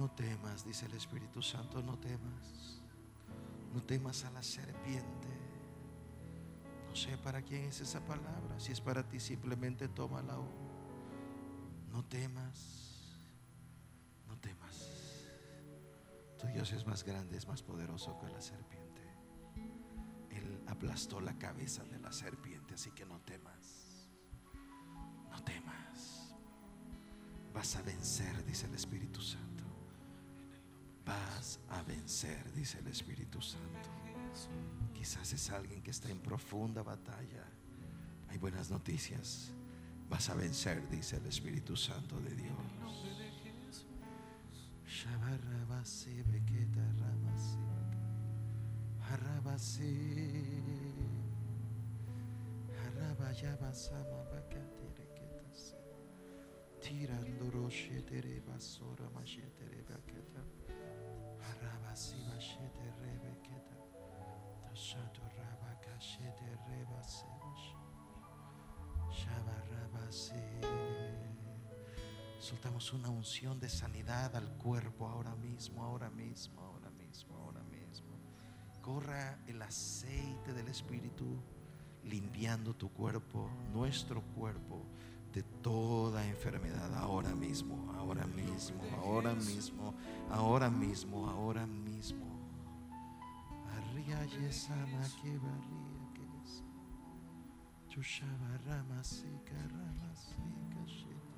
No temas, dice el Espíritu Santo, no temas. No temas a la serpiente. No sé para quién es esa palabra. Si es para ti, simplemente tómala. No temas. No temas. Tu Dios es más grande, es más poderoso que la serpiente. Él aplastó la cabeza de la serpiente, así que no temas. No temas. Vas a vencer, dice el Espíritu Santo. Vas a vencer, dice el Espíritu Santo. Quizás es alguien que está en profunda batalla. Hay buenas noticias. Vas a vencer, dice el Espíritu Santo de Dios. Tirando roche tere basora machetere baketa. Soltamos una unción de sanidad al cuerpo ahora mismo, ahora mismo, ahora mismo, ahora mismo. Corra el aceite del Espíritu limpiando tu cuerpo, nuestro cuerpo de toda enfermedad ahora mismo, ahora mismo, ahora mismo, ahora mismo, ahora mismo. Chushaba rama sika rama sika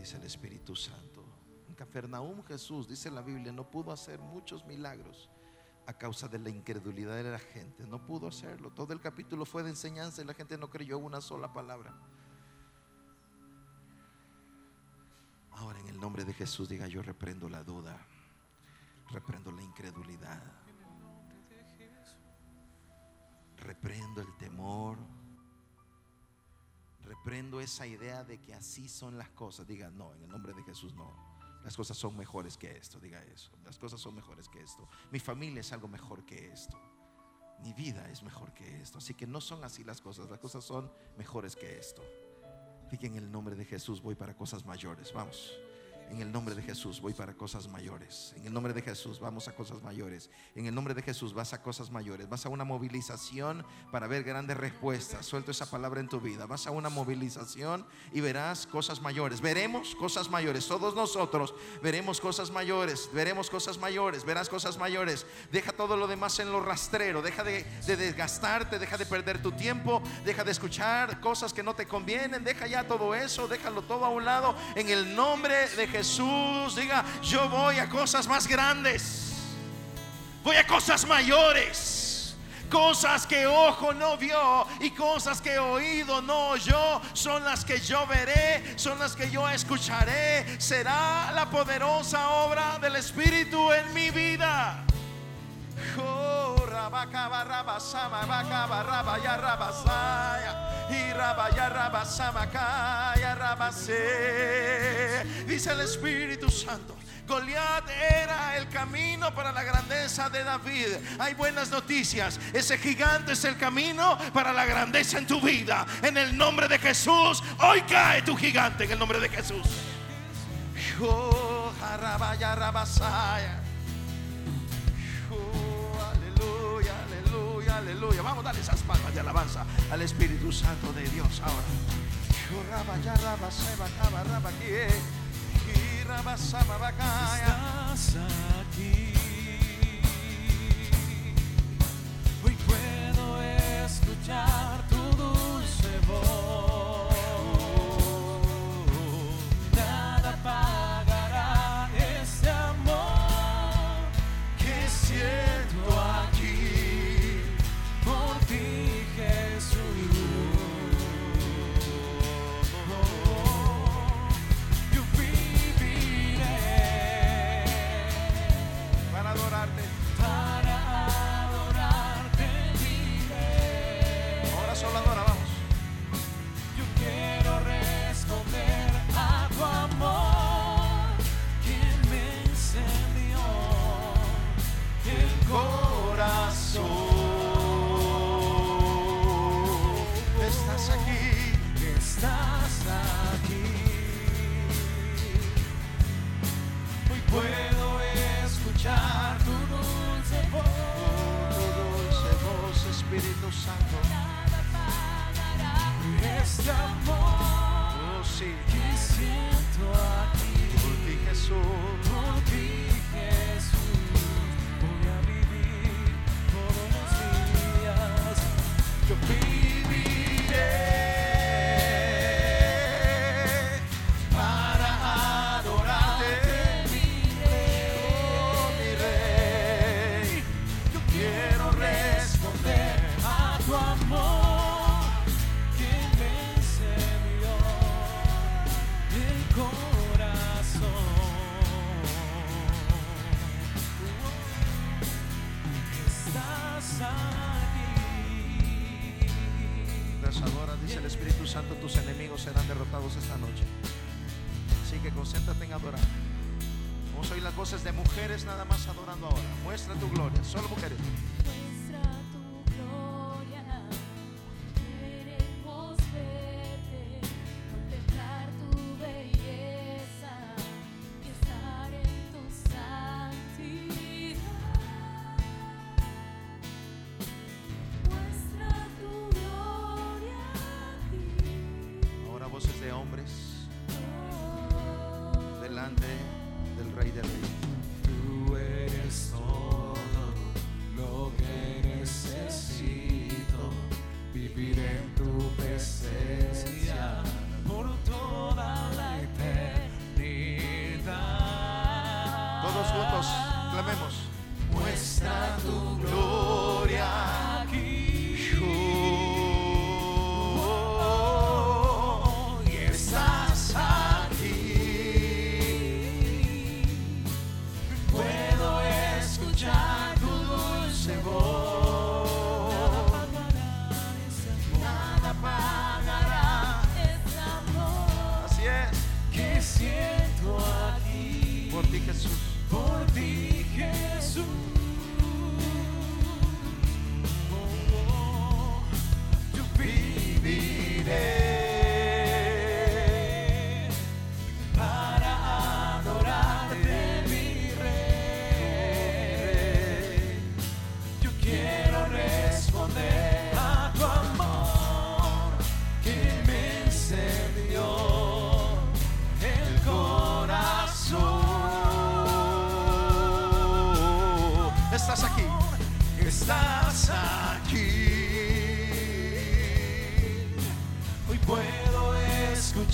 dice el Espíritu Santo. En Cafarnaúm Jesús, dice la Biblia, no pudo hacer muchos milagros a causa de la incredulidad de la gente. No pudo hacerlo. Todo el capítulo fue de enseñanza y la gente no creyó una sola palabra. Ahora en el nombre de Jesús diga yo reprendo la duda, reprendo la incredulidad, reprendo el temor, reprendo esa idea de que así son las cosas. Diga, no, en el nombre de Jesús no. Las cosas son mejores que esto, diga eso. Las cosas son mejores que esto. Mi familia es algo mejor que esto. Mi vida es mejor que esto. Así que no son así las cosas. Las cosas son mejores que esto. Diga en el nombre de Jesús voy para cosas mayores. Vamos. En el nombre de Jesús voy para cosas mayores. En el nombre de Jesús vamos a cosas mayores. En el nombre de Jesús vas a cosas mayores. Vas a una movilización para ver grandes respuestas. Suelto esa palabra en tu vida. Vas a una movilización y verás cosas mayores. Veremos cosas mayores. Todos nosotros veremos cosas mayores. Veremos cosas mayores. Verás cosas mayores. Deja todo lo demás en lo rastrero. Deja de, de desgastarte. Deja de perder tu tiempo. Deja de escuchar cosas que no te convienen. Deja ya todo eso. Déjalo todo a un lado. En el nombre de Jesús. Jesús, diga, yo voy a cosas más grandes. Voy a cosas mayores. Cosas que ojo no vio y cosas que oído no oyó son las que yo veré, son las que yo escucharé. Será la poderosa obra del Espíritu en mi vida. Oh, Dice el Espíritu Santo. Goliat era el camino para la grandeza de David. Hay buenas noticias. Ese gigante es el camino para la grandeza en tu vida. En el nombre de Jesús, hoy cae tu gigante en el nombre de Jesús. Oh, aleluya. Vamos a darle esas palmas de alabanza al Espíritu Santo de Dios ahora. Estás aquí. Hoy puedo escuchar tu dulce voz. Gloria,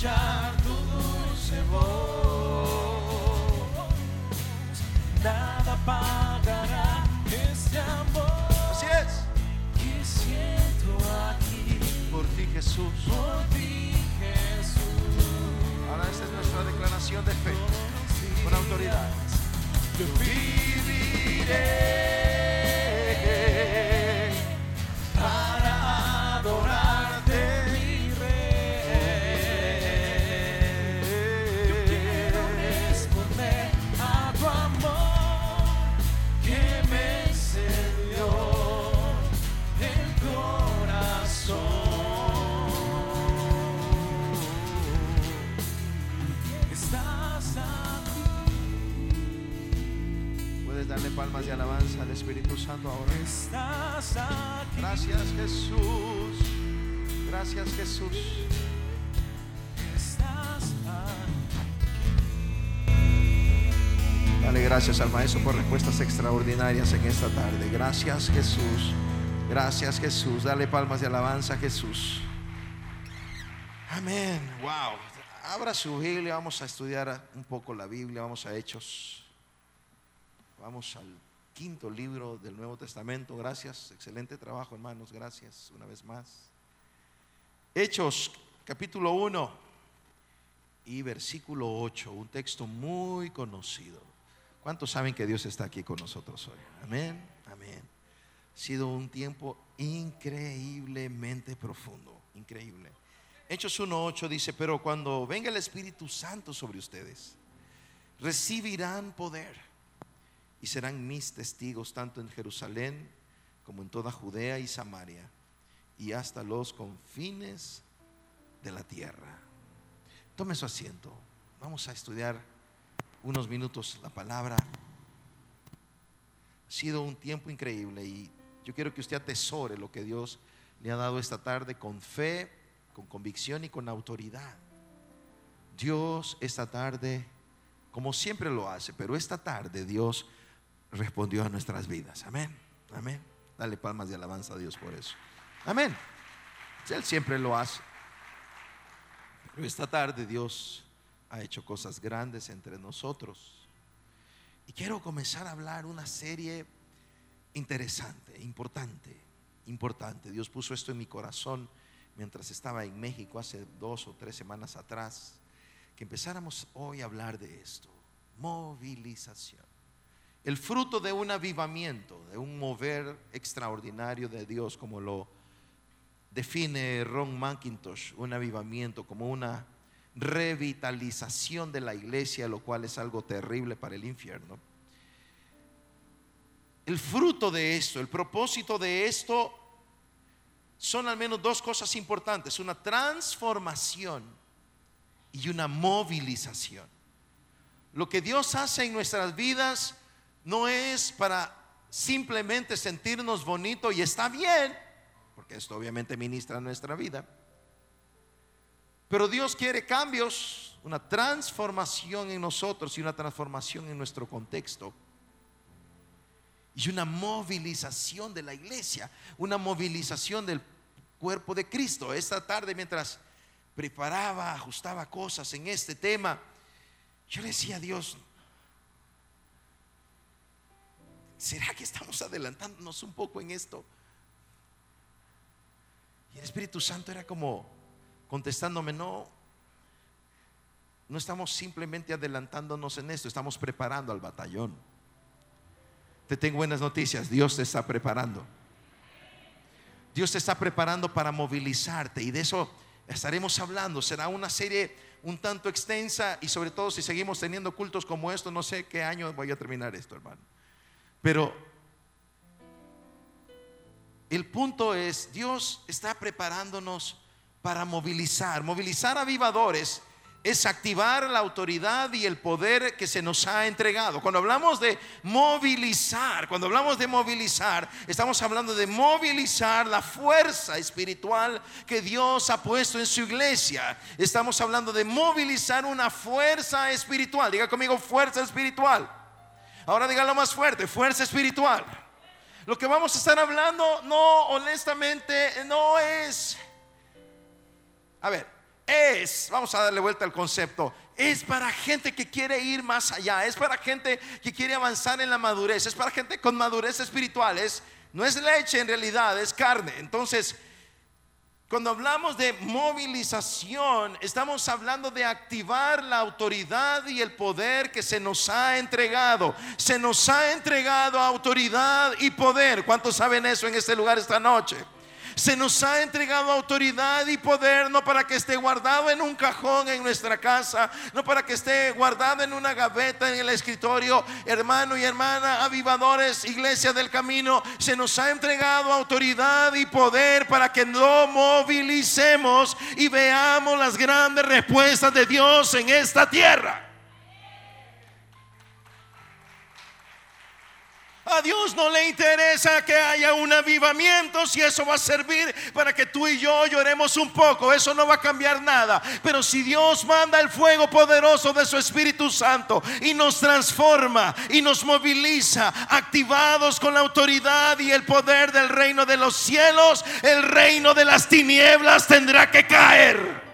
escuchar tu dulce voz. Nada pagará este amor Así es. que siento aquí. Por ti, Jesús. Por ti, Jesús. Ahora esta es nuestra declaración de fe. Con autoridad. Yo viviré Espíritu Santo ahora. Estás aquí. Gracias, Jesús. Gracias, Jesús. Estás aquí. Dale gracias al Maestro por respuestas extraordinarias en esta tarde. Gracias, Jesús. Gracias, Jesús. Dale palmas de alabanza a Jesús. Amén. Wow. Abra su Biblia. Vamos a estudiar un poco la Biblia. Vamos a Hechos. Vamos al quinto libro del Nuevo Testamento. Gracias. Excelente trabajo, hermanos. Gracias una vez más. Hechos, capítulo 1 y versículo 8. Un texto muy conocido. ¿Cuántos saben que Dios está aquí con nosotros hoy? Amén. Amén. Ha sido un tiempo increíblemente profundo. Increíble. Hechos 1.8 dice, pero cuando venga el Espíritu Santo sobre ustedes, recibirán poder y serán mis testigos tanto en Jerusalén como en toda Judea y Samaria y hasta los confines de la tierra. Tome su asiento. Vamos a estudiar unos minutos la palabra. Ha sido un tiempo increíble y Yo quiero que usted atesore lo que Dios le ha dado esta tarde con fe, con convicción y con autoridad. Dios esta tarde, como siempre lo hace, pero esta tarde Dios respondió a nuestras vidas. Amén. Amén. Dale palmas de alabanza a Dios por eso. Amén. Él siempre lo hace. Pero esta tarde Dios ha hecho cosas grandes entre nosotros. Y quiero comenzar a hablar una serie interesante, importante, importante. Dios puso esto en mi corazón mientras estaba en México hace dos o tres semanas atrás, que empezáramos hoy a hablar de esto, movilización. El fruto de un avivamiento, de un mover extraordinario de Dios, como lo define Ron McIntosh, un avivamiento como una revitalización de la iglesia, lo cual es algo terrible para el infierno. El fruto de esto, el propósito de esto, son al menos dos cosas importantes, una transformación y una movilización. Lo que Dios hace en nuestras vidas no es para simplemente sentirnos bonito y está bien, porque esto obviamente ministra nuestra vida. Pero Dios quiere cambios, una transformación en nosotros y una transformación en nuestro contexto. Y una movilización de la iglesia, una movilización del cuerpo de Cristo. Esta tarde mientras preparaba, ajustaba cosas en este tema, yo le decía a Dios, ¿será que estamos adelantándonos un poco en esto? Y el Espíritu Santo era como contestándome, no, no estamos simplemente adelantándonos en esto, estamos preparando al batallón. Te tengo buenas noticias, Dios te está preparando. Dios te está preparando para movilizarte y de eso estaremos hablando. Será una serie un tanto extensa y sobre todo si seguimos teniendo cultos como esto, no sé qué año voy a terminar esto, hermano. Pero el punto es, Dios está preparándonos para movilizar. Movilizar avivadores es activar la autoridad y el poder que se nos ha entregado. Cuando hablamos de movilizar, cuando hablamos de movilizar, estamos hablando de movilizar la fuerza espiritual que Dios ha puesto en su iglesia. Estamos hablando de movilizar una fuerza espiritual. Diga conmigo, fuerza espiritual. Ahora dígalo más fuerte, fuerza espiritual. Lo que vamos a estar hablando, no, honestamente, no es... A ver, es, vamos a darle vuelta al concepto, es para gente que quiere ir más allá, es para gente que quiere avanzar en la madurez, es para gente con madurez espiritual, no es leche en realidad, es carne. Entonces, cuando hablamos de movilización, estamos hablando de activar la autoridad y el poder que se nos ha entregado. Se nos ha entregado autoridad y poder. ¿Cuántos saben eso en este lugar esta noche? Se nos ha entregado autoridad y poder no para que esté guardado en un cajón en nuestra casa, no para que esté guardado en una gaveta en el escritorio. Hermano y hermana, avivadores, iglesia del camino, se nos ha entregado autoridad y poder para que lo movilicemos y veamos las grandes respuestas de Dios en esta tierra. A Dios no le interesa que haya un avivamiento si eso va a servir para que tú y yo lloremos un poco. Eso no va a cambiar nada. Pero si Dios manda el fuego poderoso de su Espíritu Santo y nos transforma y nos moviliza, activados con la autoridad y el poder del reino de los cielos, el reino de las tinieblas tendrá que caer.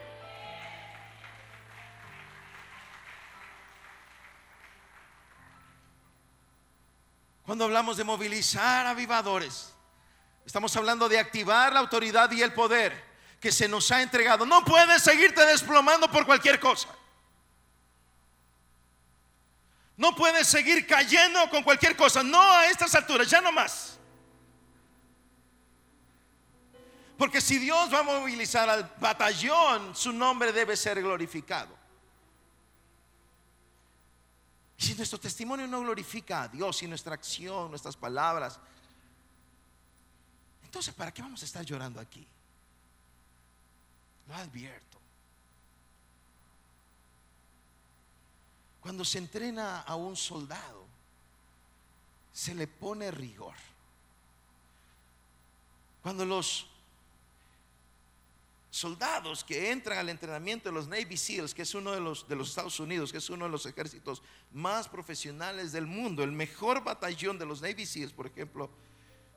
Cuando hablamos de movilizar avivadores, estamos hablando de activar la autoridad y el poder que se nos ha entregado. No puedes seguirte desplomando por cualquier cosa. No puedes seguir cayendo con cualquier cosa. No a estas alturas, ya no más. Porque si Dios va a movilizar al batallón, su nombre debe ser glorificado. Y si nuestro testimonio no glorifica a Dios y nuestra acción, nuestras palabras, entonces ¿para qué vamos a estar llorando aquí? Lo advierto. Cuando se entrena a un soldado, se le pone rigor. Cuando los soldados que entran al entrenamiento de los Navy SEALs, que es uno de los de los Estados Unidos, que es uno de los ejércitos más profesionales del mundo, el mejor batallón de los Navy SEALs, por ejemplo,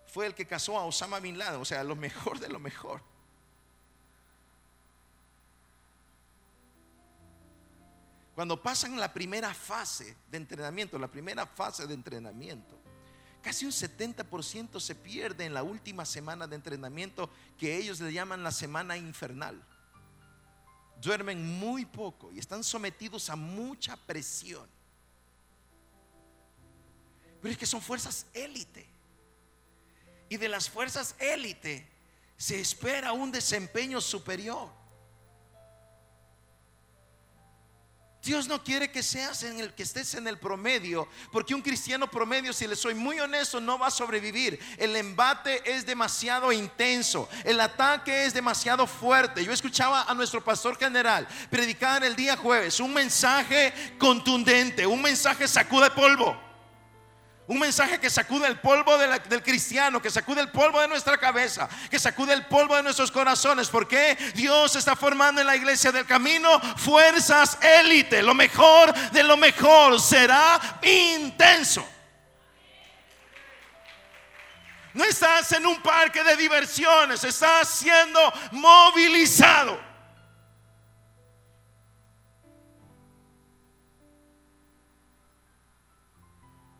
fue el que casó a Osama Bin Laden, o sea, lo mejor de lo mejor. Cuando pasan la primera fase de entrenamiento, la primera fase de entrenamiento, casi un 70% se pierde en la última semana de entrenamiento que ellos le llaman la semana infernal. Duermen muy poco y están sometidos a mucha presión. Pero es que son fuerzas élite. Y de las fuerzas élite se espera un desempeño superior. Dios no quiere que seas en el que estés en el promedio, porque un cristiano promedio, si le soy muy honesto, no va a sobrevivir. El embate es demasiado intenso, el ataque es demasiado fuerte. Yo escuchaba a nuestro pastor general predicar el día jueves un mensaje contundente, un mensaje sacude polvo. Un mensaje que sacude el polvo del cristiano, que sacude el polvo de nuestra cabeza, que sacude el polvo de nuestros corazones. Porque Dios está formando en la iglesia del camino fuerzas élite. Lo mejor de lo mejor será intenso. No estás en un parque de diversiones, estás siendo movilizado.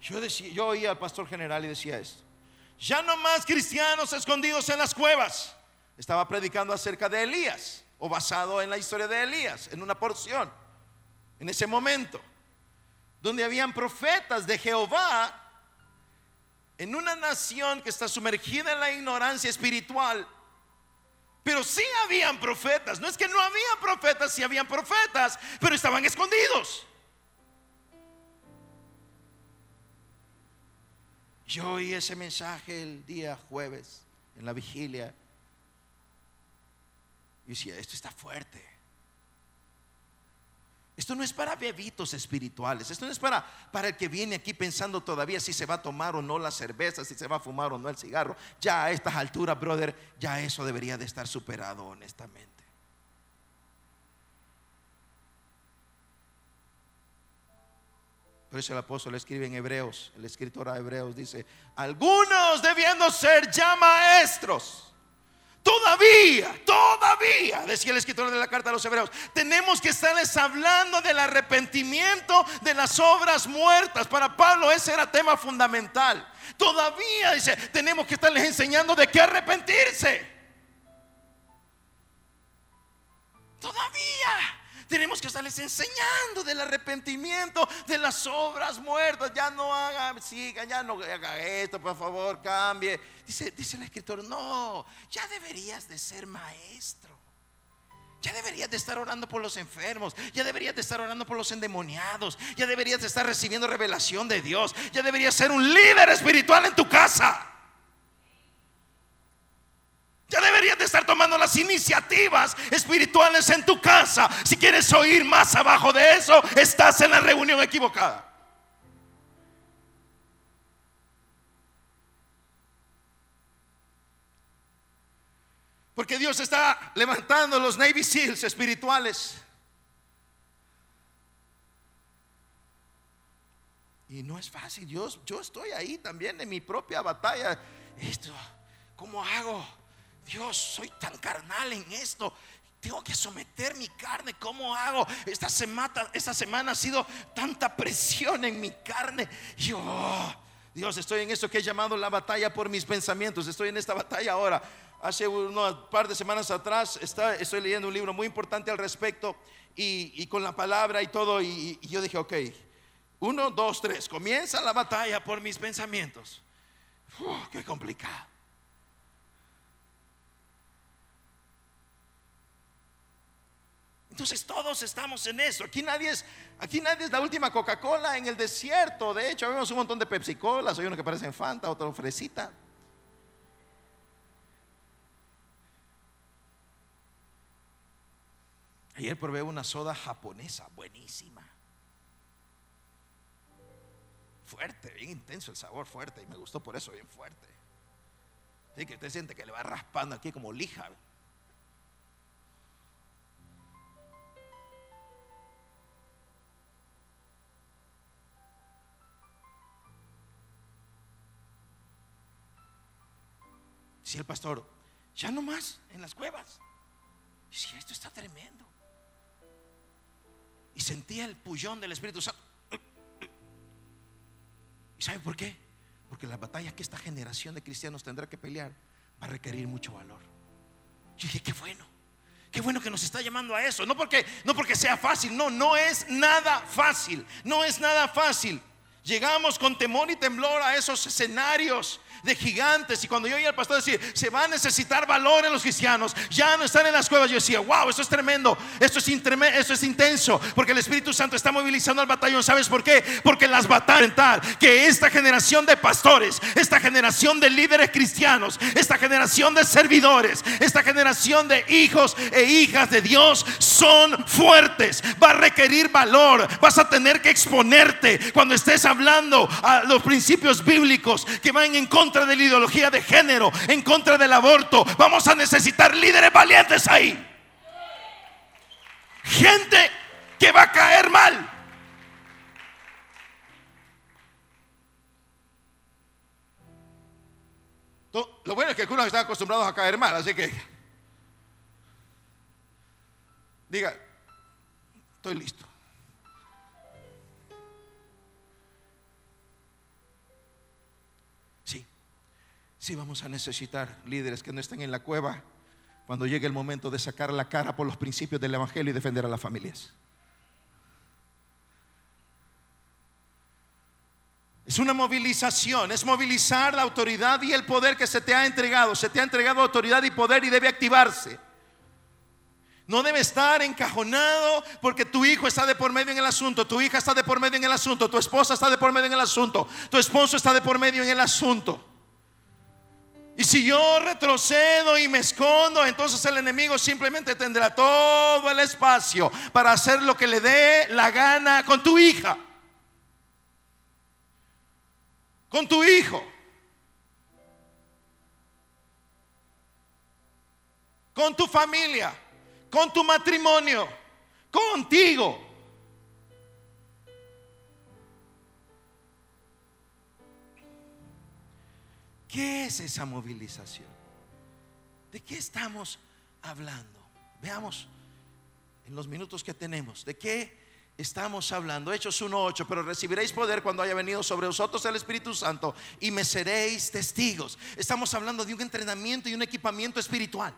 Yo, decía, yo oía al pastor general y decía esto. Ya no más cristianos escondidos en las cuevas. Estaba predicando acerca de Elías o basado en la historia de Elías, en una porción, en ese momento, donde habían profetas de Jehová en una nación que está sumergida en la ignorancia espiritual. Pero sí habían profetas. No es que no había profetas, sí habían profetas, pero estaban escondidos. Yo oí ese mensaje el día jueves en la vigilia. Y decía, esto está fuerte. Esto no es para bebitos espirituales. Esto no es para, para el que viene aquí pensando todavía si se va a tomar o no la cerveza, si se va a fumar o no el cigarro. Ya a estas alturas, brother, ya eso debería de estar superado honestamente. Por eso el apóstol escribe en Hebreos, el escritor a Hebreos dice, algunos debiendo ser ya maestros. Todavía, todavía, decía el escritor de la carta a los hebreos, tenemos que estarles hablando del arrepentimiento de las obras muertas. Para Pablo ese era tema fundamental. Todavía, dice, tenemos que estarles enseñando de qué arrepentirse. Todavía. Tenemos que estarles enseñando del arrepentimiento de las obras muertas. Ya no haga, siga, ya no haga esto, por favor, cambie. Dice, dice el escritor, no, ya deberías de ser maestro. Ya deberías de estar orando por los enfermos. Ya deberías de estar orando por los endemoniados. Ya deberías de estar recibiendo revelación de Dios. Ya deberías ser un líder espiritual en tu casa. Ya deberías de estar tomando las iniciativas espirituales en tu casa. Si quieres oír más abajo de eso, estás en la reunión equivocada. Porque Dios está levantando los Navy SEALs espirituales. Y no es fácil. Yo, yo estoy ahí también en mi propia batalla. Esto, ¿cómo hago? Dios, soy tan carnal en esto. Tengo que someter mi carne. ¿Cómo hago? Esta semana, ha sido tanta presión en mi carne. Yo, oh, Dios, estoy en esto que he llamado la batalla por mis pensamientos. Estoy en esta batalla ahora. Hace unas par de semanas atrás estoy leyendo un libro muy importante al respecto y, con la palabra y todo. Y, yo dije, ok, uno, dos, tres. Comienza la batalla por mis pensamientos. Qué complicado. Entonces todos estamos en eso. Aquí nadie es, aquí nadie es la última Coca-Cola en el desierto. De hecho, vemos un montón de Pepsi-Colas. Hay uno que parece Fanta, otro fresita. Ayer probé una soda japonesa, buenísima. Fuerte, bien intenso el sabor, fuerte. Y me gustó por eso, bien fuerte. Sí, que usted siente que le va raspando aquí como lija. Decía el pastor, ya no más en las cuevas. Decía, esto está tremendo. Y sentía el pullón del Espíritu Santo. ¿Y sabe por qué? Porque la batalla que esta generación de cristianos tendrá que pelear va a requerir mucho valor. Yo dije, qué bueno. Qué bueno que nos está llamando a eso. No porque, no porque sea fácil, no, no es nada fácil. No es nada fácil. Llegamos con temor y temblor a esos escenarios de gigantes. Y cuando yo oía al pastor decir, se va a necesitar valor en los cristianos, ya no están en las cuevas, yo decía, wow, esto es tremendo, esto es, esto es intenso, porque el Espíritu Santo está movilizando al batallón. ¿Sabes por qué? Porque las batallas, que esta generación de pastores, esta generación de líderes cristianos, esta generación de servidores, esta generación de hijos e hijas de Dios son fuertes. Va a requerir valor, vas a tener que exponerte cuando estés hablando a los principios bíblicos que van en contra de la ideología de género, en contra del aborto. Vamos a necesitar líderes valientes ahí. Gente que va a caer mal. Lo bueno es que algunos están acostumbrados a caer mal, así que diga, estoy listo. Sí vamos a necesitar líderes que no estén en la cueva cuando llegue el momento de sacar la cara por los principios del Evangelio y defender a las familias. Es una movilización, es movilizar la autoridad y el poder que se te ha entregado. Se te ha entregado autoridad y poder y debe activarse. No debe estar encajonado porque tu hijo está de por medio en el asunto, tu hija está de por medio en el asunto, tu esposa está de por medio en el asunto, tu esposo está de por medio en el asunto. Y si yo retrocedo y me escondo, entonces el enemigo simplemente tendrá todo el espacio para hacer lo que le dé la gana con tu hija, con tu hijo, con tu familia, con tu matrimonio, contigo. ¿Qué es esa movilización? ¿De qué estamos hablando? Veamos en los minutos que tenemos, ¿de qué estamos hablando? Hechos 1.8, pero recibiréis poder cuando haya venido sobre vosotros el Espíritu Santo y me seréis testigos. Estamos hablando de un entrenamiento y un equipamiento espiritual.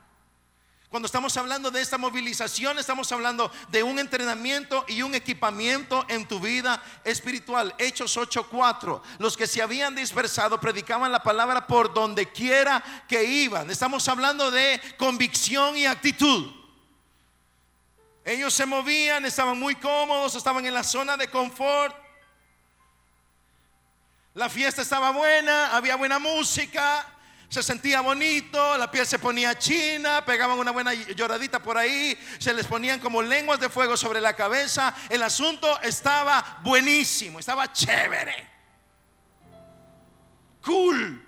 Cuando estamos hablando de esta movilización, estamos hablando de un entrenamiento y un equipamiento en tu vida espiritual. Hechos 8:4. Los que se habían dispersado predicaban la palabra por donde quiera que iban. Estamos hablando de convicción y actitud. Ellos se movían, estaban muy cómodos, estaban en la zona de confort. La fiesta estaba buena, había buena música, se sentía bonito, la piel se ponía china, pegaban una buena lloradita por ahí, se les ponían como lenguas de fuego sobre la cabeza. El asunto estaba buenísimo, estaba chévere, cool.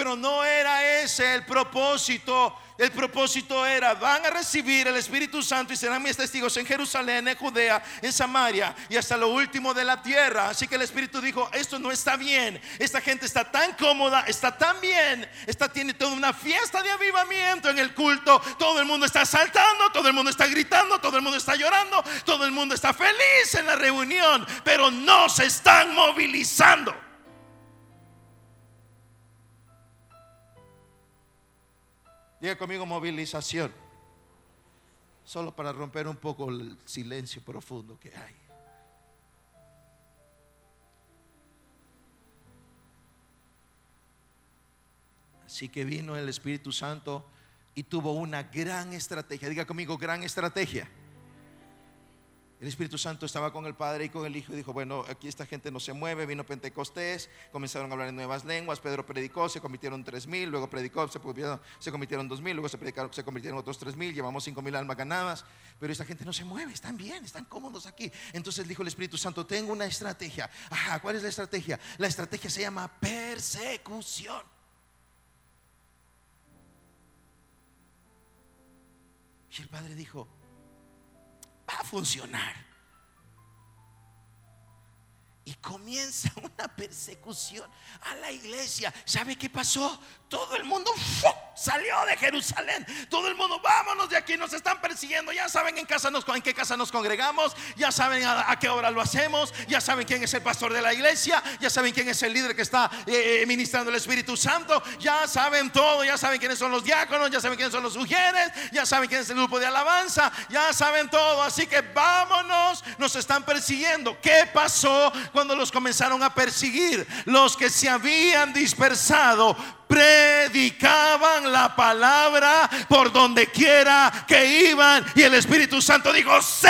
Pero no era ese el propósito. El propósito era, van a recibir el Espíritu Santo y serán mis testigos en Jerusalén, en Judea, en Samaria y hasta lo último de la tierra. Así que el Espíritu dijo, esto no está bien. Esta gente está tan cómoda, está tan bien. Esta tiene toda una fiesta de avivamiento en el culto. Todo el mundo está saltando, todo el mundo está gritando, todo el mundo está llorando, todo el mundo está feliz en la reunión, pero no se están movilizando. Diga conmigo movilización. Solo para romper un poco el silencio profundo que hay. Así que vino el Espíritu Santo y- tuvo una gran estrategia. Diga conmigo, gran estrategia. El Espíritu Santo estaba con el Padre y con el Hijo y dijo, bueno, aquí esta gente no se mueve, vino Pentecostés, comenzaron a hablar en nuevas lenguas, Pedro predicó, se convirtieron tres mil, luego predicó, se convirtieron, dos mil, luego se, predicaron, se convirtieron otros tres mil, llevamos cinco mil almas ganadas, pero esta gente no se mueve, están bien, están cómodos aquí. Entonces dijo el Espíritu Santo, tengo una estrategia. Ajá, ¿cuál es la estrategia? La estrategia se llama persecución. Y el Padre dijo, va a funcionar. Y comienza una persecución a la iglesia. ¿Sabe qué pasó? Todo el mundo salió de Jerusalén. Todo el mundo, vámonos aquí, nos están persiguiendo. Ya saben en, casa en qué casa nos congregamos, ya saben a, qué hora lo hacemos, ya saben quién es el pastor de la iglesia, ya saben quién es el líder que está eh, ministrando el Espíritu Santo, ya saben todo, ya saben quiénes son los diáconos, ya saben quiénes son los sugieres, ya saben quién es el grupo de alabanza, ya saben todo. Así que vámonos, nos están persiguiendo. ¿Qué pasó cuando los comenzaron a perseguir? Los que se habían dispersado predicaban la palabra por donde quiera que iban y el Espíritu Santo dijo, sí.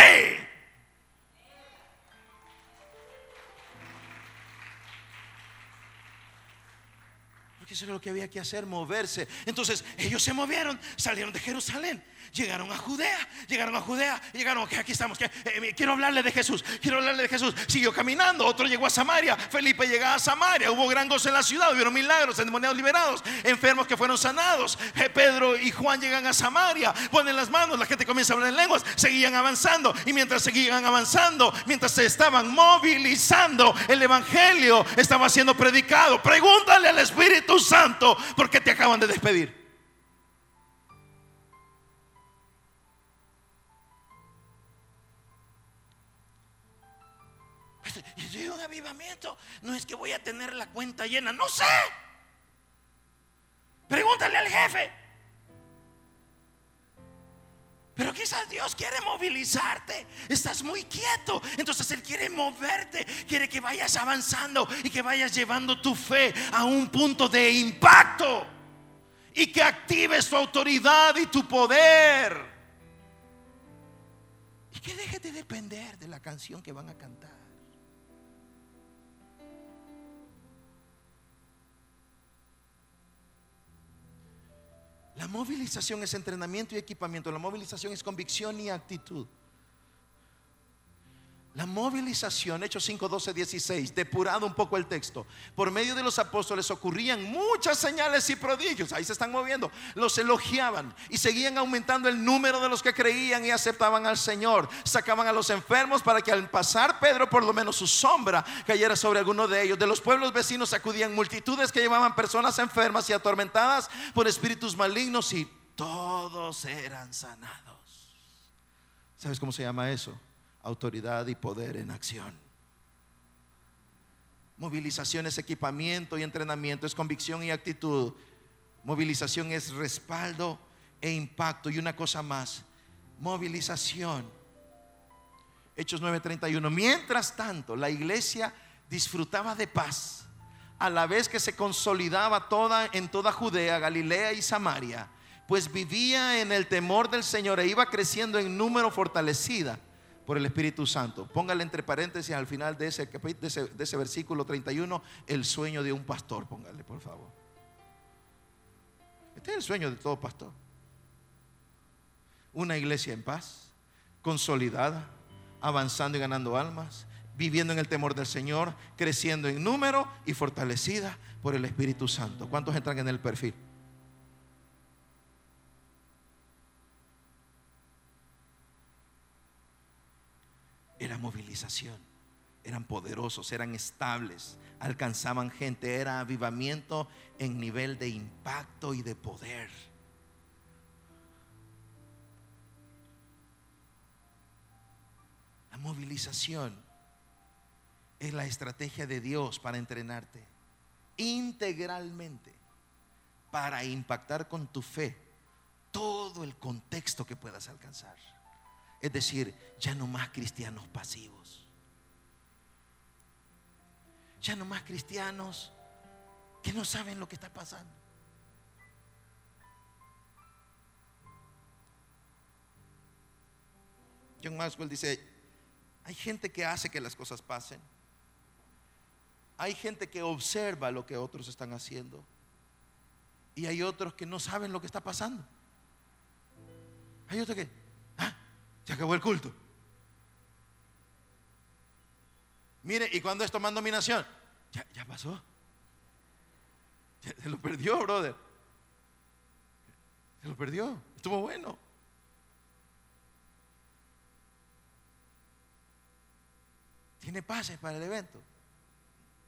Porque eso era lo que había que hacer, moverse. Entonces ellos se movieron, salieron de Jerusalén. Llegaron a Judea, llegaron a Judea, llegaron, aquí estamos, eh, quiero hablarle de Jesús, quiero hablarle de Jesús. Siguió caminando, otro llegó a Samaria, Felipe llegaba a Samaria, hubo gran gozo en la ciudad, hubieron milagros, endemoniados liberados, enfermos que fueron sanados. Eh, Pedro y Juan llegan a Samaria, ponen las manos, la gente comienza a hablar en lenguas, seguían avanzando y mientras seguían avanzando, mientras se estaban movilizando, el evangelio estaba siendo predicado. Pregúntale al Espíritu Santo por qué te acaban de despedir. No es que voy a tener la cuenta llena, no sé. Pregúntale al jefe. Pero quizás Dios quiere movilizarte. Estás muy quieto. Entonces Él quiere moverte. Quiere que vayas avanzando y que vayas llevando tu fe a un punto de impacto. Y que actives tu autoridad y tu poder. Y que dejes de depender de la canción que van a cantar. La movilización es entrenamiento y equipamiento. La movilización es convicción y actitud. La movilización, Hechos 5, 12, 16, depurado un poco el texto. Por medio de los apóstoles ocurrían muchas señales y prodigios. Ahí se están moviendo. Los elogiaban y seguían aumentando el número de los que creían y aceptaban al Señor. Sacaban a los enfermos para que al pasar Pedro, por lo menos su sombra cayera sobre alguno de ellos. De los pueblos vecinos acudían multitudes que llevaban personas enfermas y atormentadas por espíritus malignos y todos eran sanados. ¿Sabes cómo se llama eso? Autoridad y poder en acción. Movilización es equipamiento y entrenamiento, es convicción y actitud. Movilización es respaldo e impacto. Y una cosa más, movilización. Hechos 9:31. Mientras tanto, la iglesia disfrutaba de paz, a la vez que se consolidaba toda en toda Judea, Galilea y Samaria, pues vivía en el temor del Señor e iba creciendo en número fortalecida por el Espíritu Santo. Póngale entre paréntesis al final de ese, de ese, versículo 31, el sueño de un pastor, póngale por favor. Este es el sueño de todo pastor. Una iglesia en paz, consolidada, avanzando y ganando almas, viviendo en el temor del Señor, creciendo en número y fortalecida por el Espíritu Santo. ¿Cuántos entran en el perfil? Era movilización, eran poderosos, eran estables, alcanzaban gente, era avivamiento en nivel de impacto y de poder. La movilización es la estrategia de Dios para entrenarte integralmente, para impactar con tu fe todo el contexto que puedas alcanzar. Es decir, ya no más cristianos pasivos. Ya no más cristianos que no saben lo que está pasando. John Maxwell dice, Hay gente que hace que las cosas pasen. Hay gente que observa lo que otros están haciendo. Y hay otros que no saben lo que está pasando. Hay otros que, se acabó el culto. Mire, ¿y cuando es tomando nominación? Ya, ya pasó. Se lo perdió, brother. Se lo perdió. Estuvo bueno. ¿Tiene pases para el evento?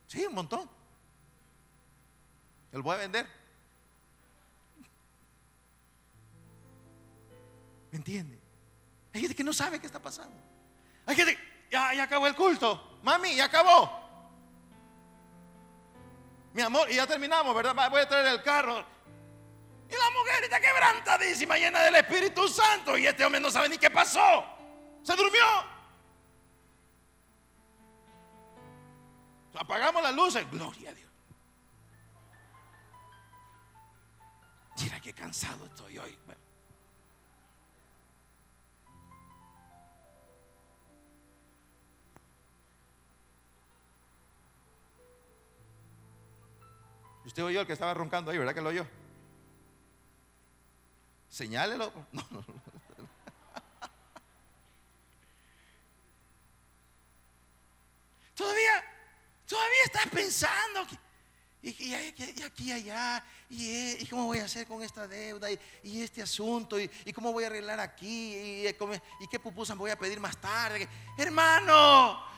Sí, un montón. ¿Se lo voy a vender? ¿Me entiende? Hay gente que no sabe qué está pasando. Hay gente, ya, ya acabó el culto. Mami, ya acabó. Mi amor, y ya terminamos, ¿verdad? Voy a traer el carro. Y la mujer está quebrantadísima, llena del Espíritu Santo. Y este hombre no sabe ni qué pasó. Se durmió. Apagamos las luces. Gloria a Dios. Mira qué cansado estoy hoy. Usted oyó el que estaba roncando ahí, ¿verdad que lo oyó? Señálelo. No, no, no. Todavía, todavía estás pensando. y, y- y- allá. Y, eh, y cómo voy a hacer con esta deuda. Y, este asunto. Y, cómo voy a arreglar aquí. Y, y qué pupusas voy a pedir más tarde. Hermano.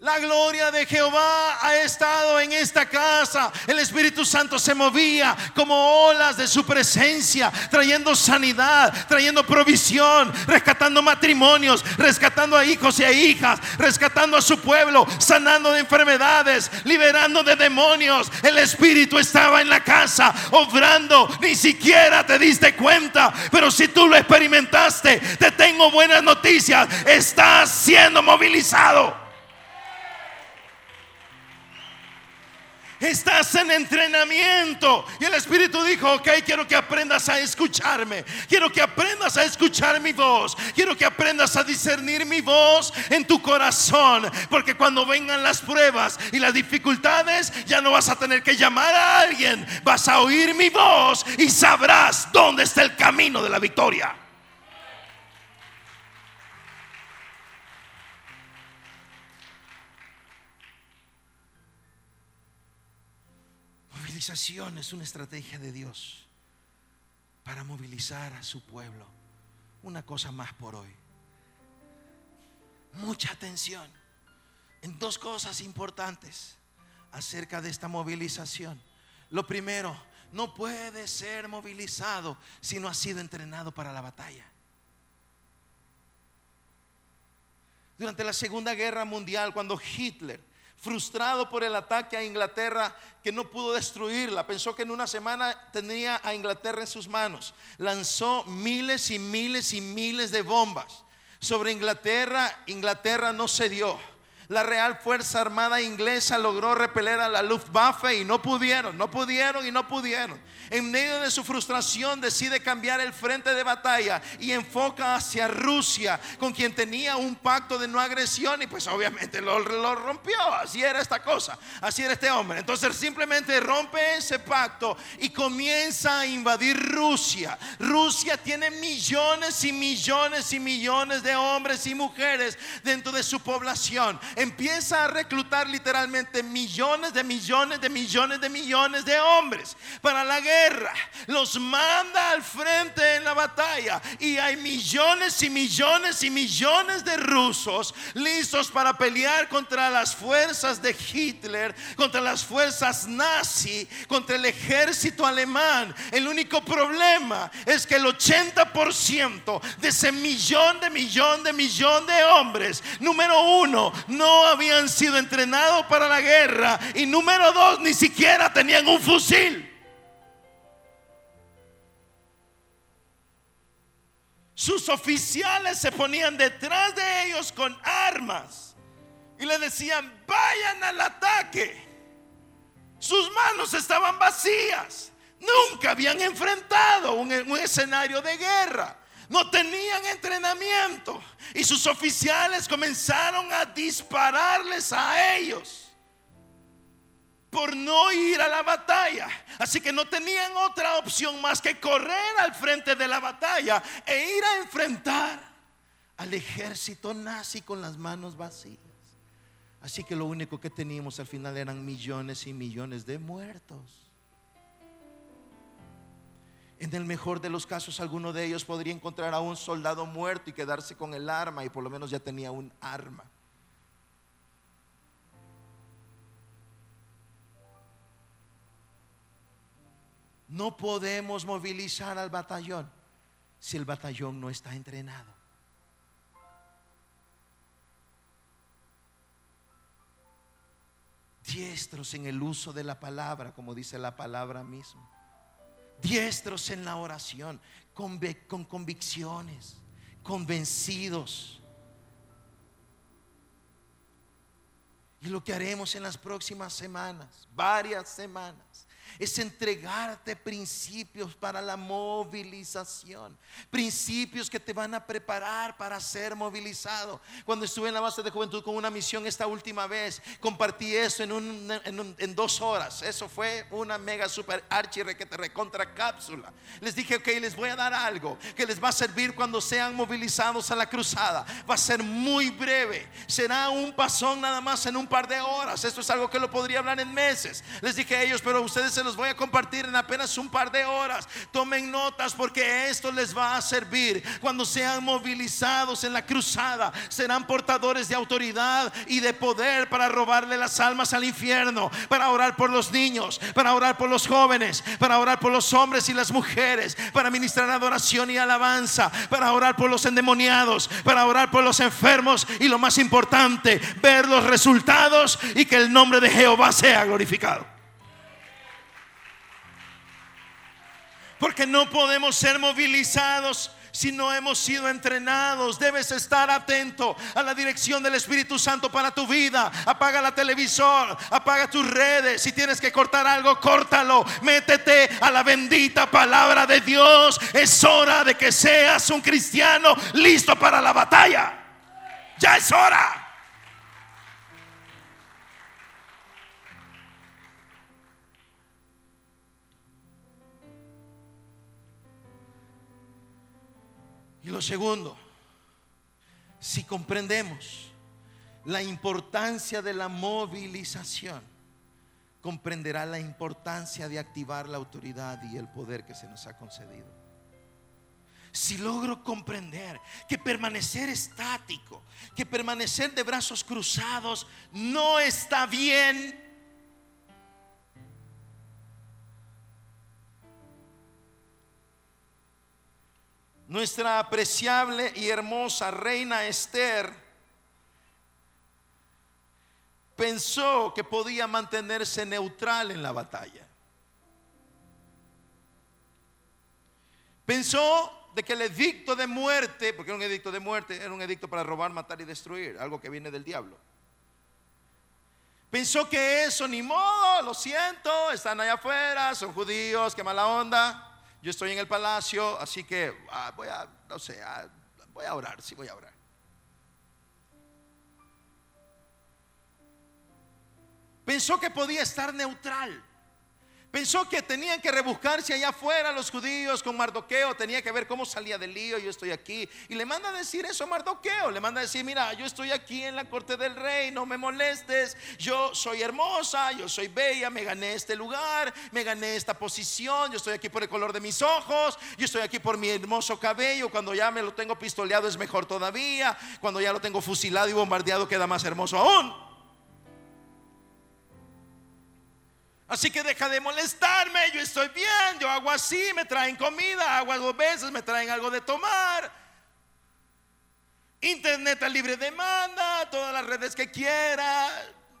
La gloria de Jehová ha estado en esta casa. El Espíritu Santo se movía como olas de su presencia, trayendo sanidad, trayendo provisión, rescatando matrimonios, rescatando a hijos y a hijas, rescatando a su pueblo, sanando de enfermedades, liberando de demonios. El Espíritu estaba en la casa, obrando. Ni siquiera te diste cuenta. Pero si tú lo experimentaste, te tengo buenas noticias. Estás siendo movilizado. Estás en entrenamiento. Y el Espíritu dijo, ok, quiero que aprendas a escucharme. Quiero que aprendas a escuchar mi voz. Quiero que aprendas a discernir mi voz en tu corazón. Porque cuando vengan las pruebas y las dificultades, ya no vas a tener que llamar a alguien. Vas a oír mi voz y sabrás dónde está el camino de la victoria. Movilización es una estrategia de Dios para movilizar a su pueblo. Una cosa más por hoy. Mucha atención en dos cosas importantes acerca de esta movilización. Lo primero, no puede ser movilizado si no ha sido entrenado para la batalla. Durante la Segunda Guerra Mundial, cuando Hitler, frustrado por el ataque a Inglaterra, que no pudo destruirla, pensó que en una semana tenía a Inglaterra en sus manos, lanzó miles y miles y miles de bombas sobre Inglaterra. Inglaterra no cedió. La Real Fuerza Armada Inglesa logró repeler a la Luftwaffe y no pudieron, no pudieron y no pudieron. En medio de su frustración decide cambiar el frente de batalla y enfoca hacia Rusia, con quien tenía un pacto de no agresión y pues obviamente lo, lo rompió. Así era esta cosa, así era este hombre. Entonces simplemente rompe ese pacto y comienza a invadir Rusia. Rusia tiene millones y millones y millones de hombres y mujeres dentro de su población empieza a reclutar literalmente millones de millones de millones de millones de hombres para la guerra. Los manda al frente en la batalla y hay millones y millones y millones de rusos listos para pelear contra las fuerzas de Hitler, contra las fuerzas nazi, contra el ejército alemán. El único problema es que el 80% de ese millón de millón de millón de hombres, número uno, no habían sido entrenados para la guerra y número dos, ni siquiera tenían un fusil. Sus oficiales se ponían detrás de ellos con armas y le decían, vayan al ataque. Sus manos estaban vacías. Nunca habían enfrentado un, un escenario de guerra. No tenían entrenamiento y sus oficiales comenzaron a dispararles a ellos por no ir a la batalla. Así que no tenían otra opción más que correr al frente de la batalla e ir a enfrentar al ejército nazi con las manos vacías. Así que lo único que teníamos al final eran millones y millones de muertos. En el mejor de los casos, alguno de ellos podría encontrar a un soldado muerto y quedarse con el arma y por lo menos ya tenía un arma. No podemos movilizar al batallón si el batallón no está entrenado. Diestros en el uso de la palabra, como dice la palabra misma. Diestros en la oración, con, con convicciones, convencidos. Y lo que haremos en las próximas semanas, varias semanas, es entregarte principios para la movilización, principios que te van a preparar para ser movilizado. Cuando estuve en la base de juventud con una misión esta última vez, compartí eso en, dos horas. Eso fue una mega super archi recontra cápsula. Les dije, ok, les voy a dar algo que les va a servir cuando sean movilizados a la cruzada. Va a ser muy breve, será un pasón nada más en un par de horas. Esto es algo que lo podría hablar en meses. Les dije a ellos, pero ustedes los voy a compartir en apenas un par de horas. Tomen notas porque esto les va a servir. Cuando sean movilizados en la cruzada, serán portadores de autoridad y de poder para robarle las almas al infierno, para orar por los niños, para orar por los jóvenes, para orar por los hombres y las mujeres, para ministrar adoración y alabanza, para orar por los endemoniados, para orar por los enfermos y lo más importante, ver los resultados y que el nombre de Jehová sea glorificado. Porque no podemos ser movilizados si no hemos sido entrenados. Debes estar atento a la dirección del Espíritu Santo para tu vida. Apaga la televisor, apaga tus redes. Si tienes que cortar algo, córtalo. Métete a la bendita palabra de Dios. Es hora de que seas un cristiano listo para la batalla. Ya es hora. Lo segundo, si comprendemos la importancia de la movilización, comprenderá la importancia de activar la autoridad y el poder que se nos ha concedido. Si logro comprender que permanecer estático, que permanecer de brazos cruzados no está bien, nuestra apreciable y hermosa reina Esther pensó que podía mantenerse neutral en la batalla. Pensó de que el edicto de muerte, porque era un edicto de muerte, era un edicto para robar, matar y destruir, algo que viene del diablo. Pensó que eso, ni modo, lo siento, están allá afuera, son judíos, qué mala onda. Yo estoy en el palacio, así que ah, voy a, no sé, ah, voy a orar, sí voy a orar. Pensó que podía estar neutral. Pensó que tenían que rebuscarse allá afuera los judíos con Mardoqueo, tenía que ver cómo salía del lío, yo estoy aquí. Y le manda a decir eso a Mardoqueo, le manda a decir, mira, yo estoy aquí en la corte del rey, no me molestes, yo soy hermosa, yo soy bella, me gané este lugar, me gané esta posición, yo estoy aquí por el color de mis ojos, yo estoy aquí por mi hermoso cabello, cuando ya me lo tengo pistoleado es mejor todavía, cuando ya lo tengo fusilado y bombardeado queda más hermoso aún. Así que deja de molestarme, yo estoy bien, yo hago así, me traen comida, hago dos veces, me traen algo de tomar. Internet a libre demanda, todas las redes que quiera,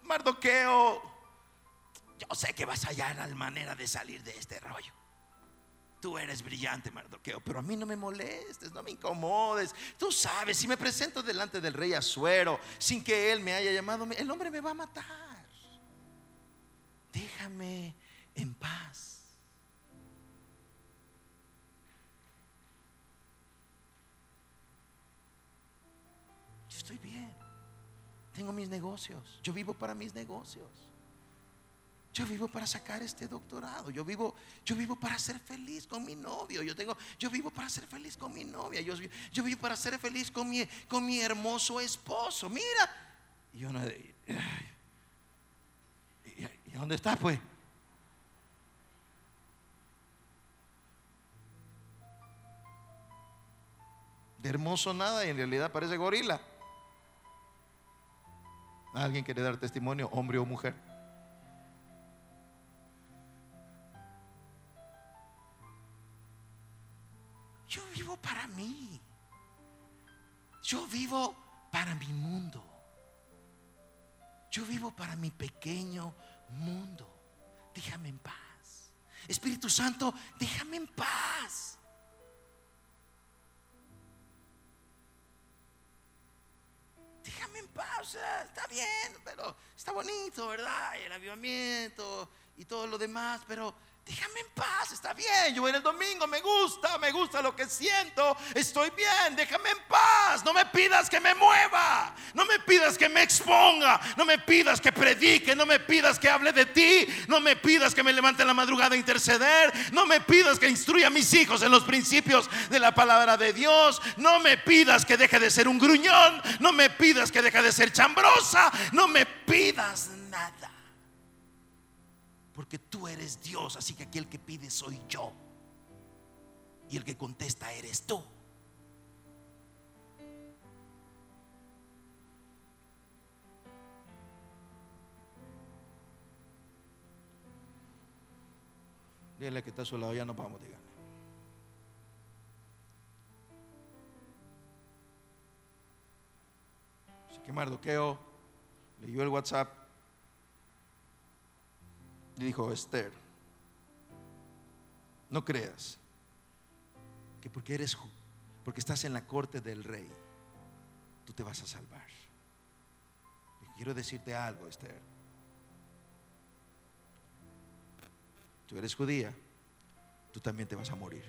Mardoqueo. Yo sé que vas a hallar la manera de salir de este rollo. Tú eres brillante, Mardoqueo, pero a mí no me molestes, no me incomodes. Tú sabes, si me presento delante del rey Azuero sin que él me haya llamado, el hombre me va a matar déjame en paz. Yo estoy bien. Tengo mis negocios. Yo vivo para mis negocios. Yo vivo para sacar este doctorado. Yo vivo, yo vivo para ser feliz con mi novio. Yo tengo, yo vivo para ser feliz con mi novia. Yo, yo vivo para ser feliz con mi, con mi hermoso esposo. Mira, yo no y dónde está pues? De hermoso nada y en realidad parece gorila. ¿Alguien quiere dar testimonio, hombre o mujer? Yo vivo para mí. Yo vivo para mi mundo. Yo vivo para mi pequeño mundo. Déjame en paz. Espíritu Santo, déjame en paz. Déjame en paz. o sea, está bien, pero está bonito, ¿verdad? El avivamiento y todo lo demás, pero déjame en paz, está bien. Yo voy el domingo, me gusta, me gusta lo que siento, estoy bien, déjame en paz. No me pidas que me mueva, no me pidas que me exponga, no me pidas que predique, no me pidas que hable de ti, no me pidas que me levante en la madrugada a interceder, no me pidas que instruya a mis hijos en los principios de la palabra de Dios, no me pidas que deje de ser un gruñón, no me pidas que deje de ser chambrosa, no me pidas nada. Porque tú eres Dios, así que aquí el que pide soy yo. Y el que contesta eres tú. Dile que está a su lado, ya nos vamos, dígame. Así que Mardoqueo leyó el WhatsApp dijo, Esther, no creas que porque eres porque estás en la corte del rey, tú te vas a salvar. Y quiero decirte algo, Esther. Tú eres judía, tú también te vas a morir.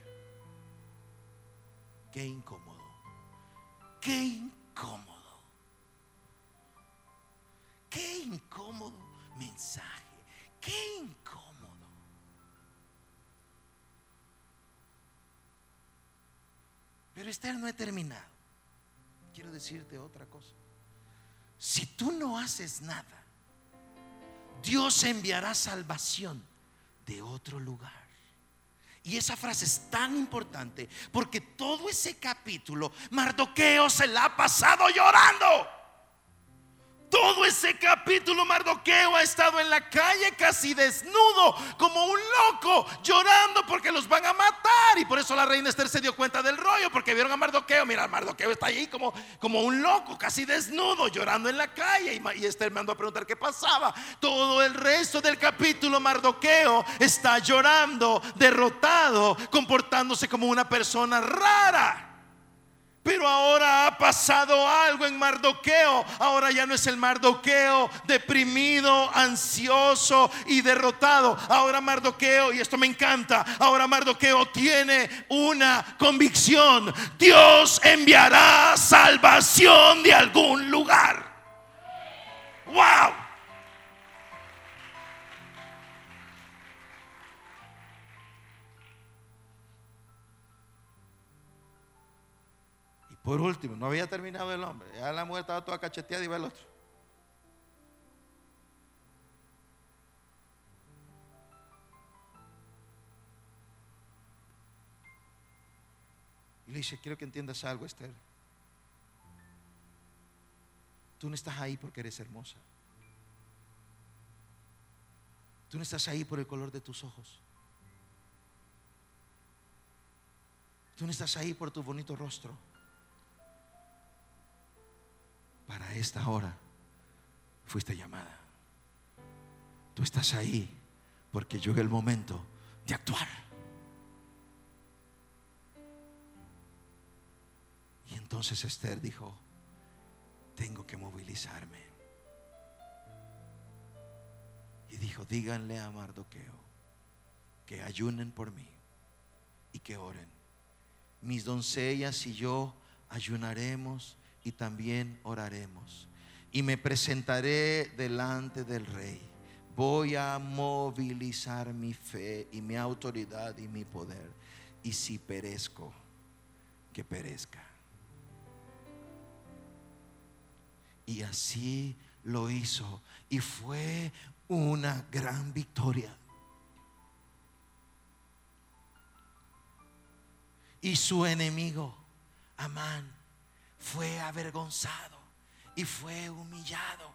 Qué incómodo. Qué incómodo. Qué incómodo mensaje. Qué incómodo. Pero Esther no he terminado. Quiero decirte otra cosa. Si tú no haces nada, Dios enviará salvación de otro lugar. Y esa frase es tan importante porque todo ese capítulo Mardoqueo se la ha pasado llorando. Todo ese capítulo Mardoqueo ha estado en la calle casi desnudo, como un loco, llorando porque los van a matar. Y por eso la reina Esther se dio cuenta del rollo, porque vieron a Mardoqueo. Mira, Mardoqueo está ahí como, como un loco, casi desnudo, llorando en la calle. Y, y Esther mandó a preguntar qué pasaba. Todo el resto del capítulo Mardoqueo está llorando, derrotado, comportándose como una persona rara. Pero ahora pasado algo en Mardoqueo. Ahora ya no es el Mardoqueo deprimido, ansioso y derrotado. Ahora Mardoqueo, y esto me encanta, ahora Mardoqueo tiene una convicción. Dios enviará salvación de algún lugar. ¡Wow! Por último, no había terminado el hombre. Ya la mujer estaba toda cacheteada y va el otro. Y le dice, quiero que entiendas algo, Esther. Tú no estás ahí porque eres hermosa. Tú no estás ahí por el color de tus ojos. Tú no estás ahí por tu bonito rostro. Para esta hora fuiste llamada. Tú estás ahí porque llegó el momento de actuar. Y entonces Esther dijo, tengo que movilizarme. Y dijo, díganle a Mardoqueo que ayunen por mí y que oren. Mis doncellas y yo ayunaremos y también oraremos. y me presentaré delante del rey. Voy a movilizar mi fe y mi autoridad y mi poder. Y si perezco, que perezca. Y así lo hizo. Y fue una gran victoria. Y su enemigo, Amán, fue avergonzado y fue humillado.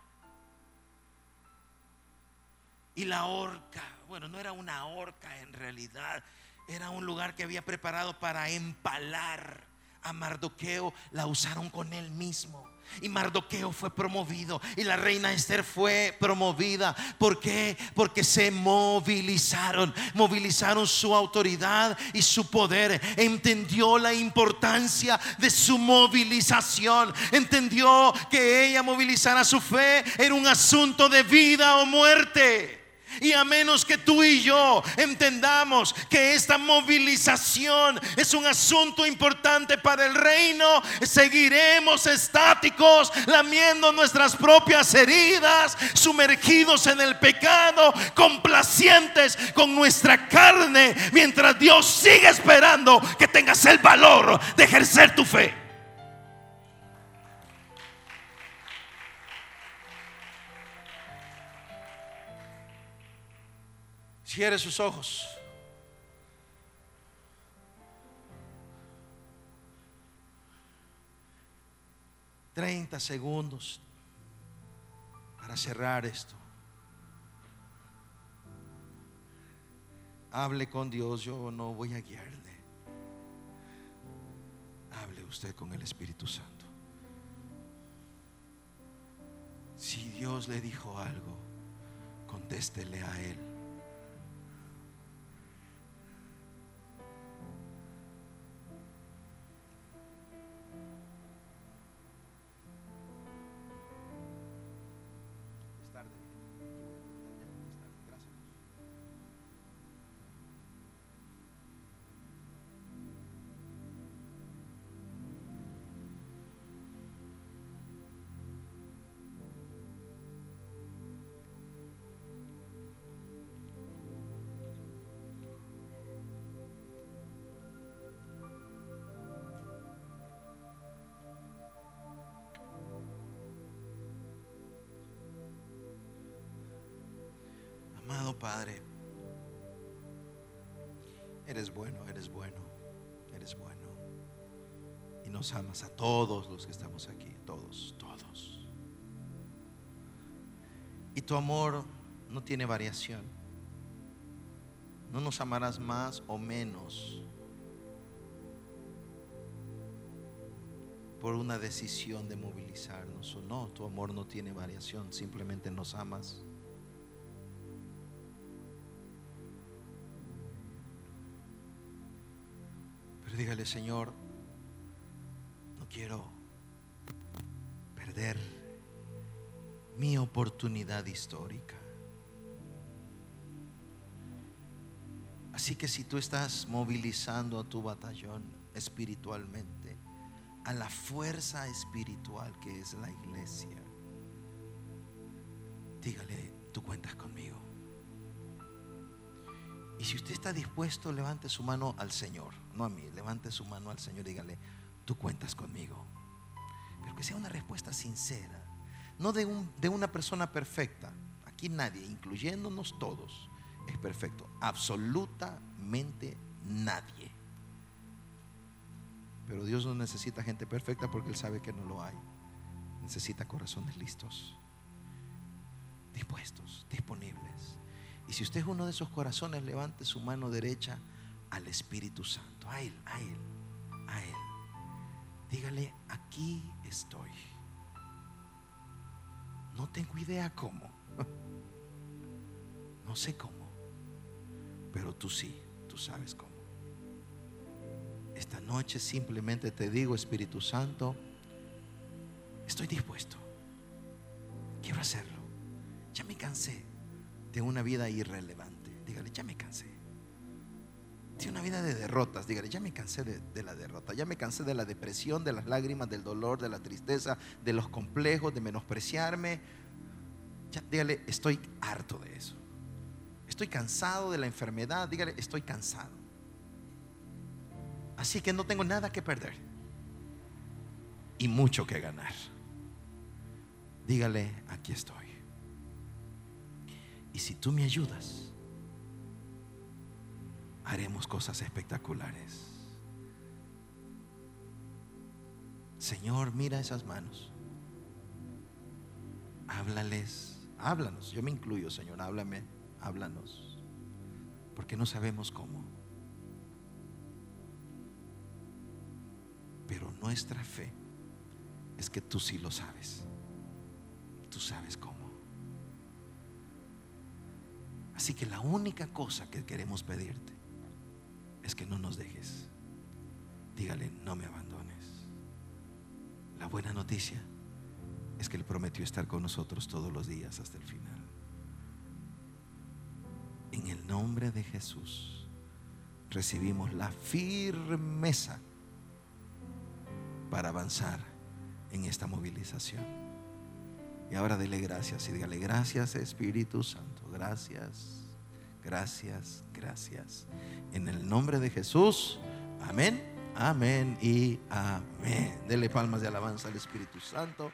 Y la horca, bueno, no era una horca en realidad, era un lugar que había preparado para empalar a Mardoqueo, la usaron con él mismo. Y Mardoqueo fue promovido y la reina Esther fue promovida. ¿Por qué? Porque se movilizaron, movilizaron su autoridad y su poder. Entendió la importancia de su movilización. Entendió que ella movilizara su fe era un asunto de vida o muerte. Y a menos que tú y yo entendamos que esta movilización es un asunto importante para el reino, seguiremos estáticos, lamiendo nuestras propias heridas, sumergidos en el pecado, complacientes con nuestra carne, mientras Dios sigue esperando que tengas el valor de ejercer tu fe. Cierre sus ojos. Treinta segundos para cerrar esto. Hable con Dios, yo no voy a guiarle. Hable usted con el Espíritu Santo. Si Dios le dijo algo, contéstele a Él. Padre, eres bueno, eres bueno, eres bueno. Y nos amas a todos los que estamos aquí, todos, todos. Y tu amor no tiene variación. No nos amarás más o menos por una decisión de movilizarnos o no. Tu amor no tiene variación, simplemente nos amas. Dígale, Señor, no quiero perder mi oportunidad histórica. Así que si tú estás movilizando a tu batallón espiritualmente, a la fuerza espiritual que es la iglesia, dígale, tú cuentas conmigo. Y si usted está dispuesto, levante su mano al Señor, no a mí, levante su mano al Señor y dígale, tú cuentas conmigo. Pero que sea una respuesta sincera, no de, un- de una persona perfecta. Aquí nadie, incluyéndonos todos, es perfecto. Absolutamente nadie. Pero Dios no necesita gente perfecta porque Él sabe que no lo hay. Necesita corazones listos, dispuestos, disponibles. Y si usted es uno de esos corazones, levante su mano derecha al Espíritu Santo, a Él, a Él, a Él. Dígale, aquí estoy. No tengo idea cómo. No sé cómo. Pero tú sí, tú sabes cómo. Esta noche simplemente te digo, Espíritu Santo, estoy dispuesto. Quiero hacerlo. Ya me cansé de una vida irrelevante. Dígale, ya me cansé. Tiene una vida de derrotas. Dígale, ya me cansé de, la derrota. Ya me cansé de la depresión, de las lágrimas, del dolor, de la tristeza, de los complejos, de menospreciarme. Ya, dígale, estoy harto de eso. Estoy cansado de la enfermedad. Dígale, estoy cansado. Así que no tengo nada que perder. Y mucho que ganar. Dígale, aquí estoy. Y si tú me ayudas, haremos cosas espectaculares. Señor, mira esas manos. Háblales, háblanos. Yo me incluyo, Señor, háblame, háblanos. Porque no sabemos cómo. Pero nuestra fe es que tú sí lo sabes. Tú sabes cómo. Así que la única cosa que queremos pedirte es que no nos dejes. Dígale, no me abandones. La buena noticia es que Él prometió estar con nosotros todos los días hasta el final. En el nombre de Jesús recibimos la firmeza para avanzar en esta movilización. Y ahora dele gracias y dígale gracias Espíritu Santo, gracias, gracias, gracias. En el nombre de Jesús, amén, amén y amén. Dele palmas de alabanza al Espíritu Santo.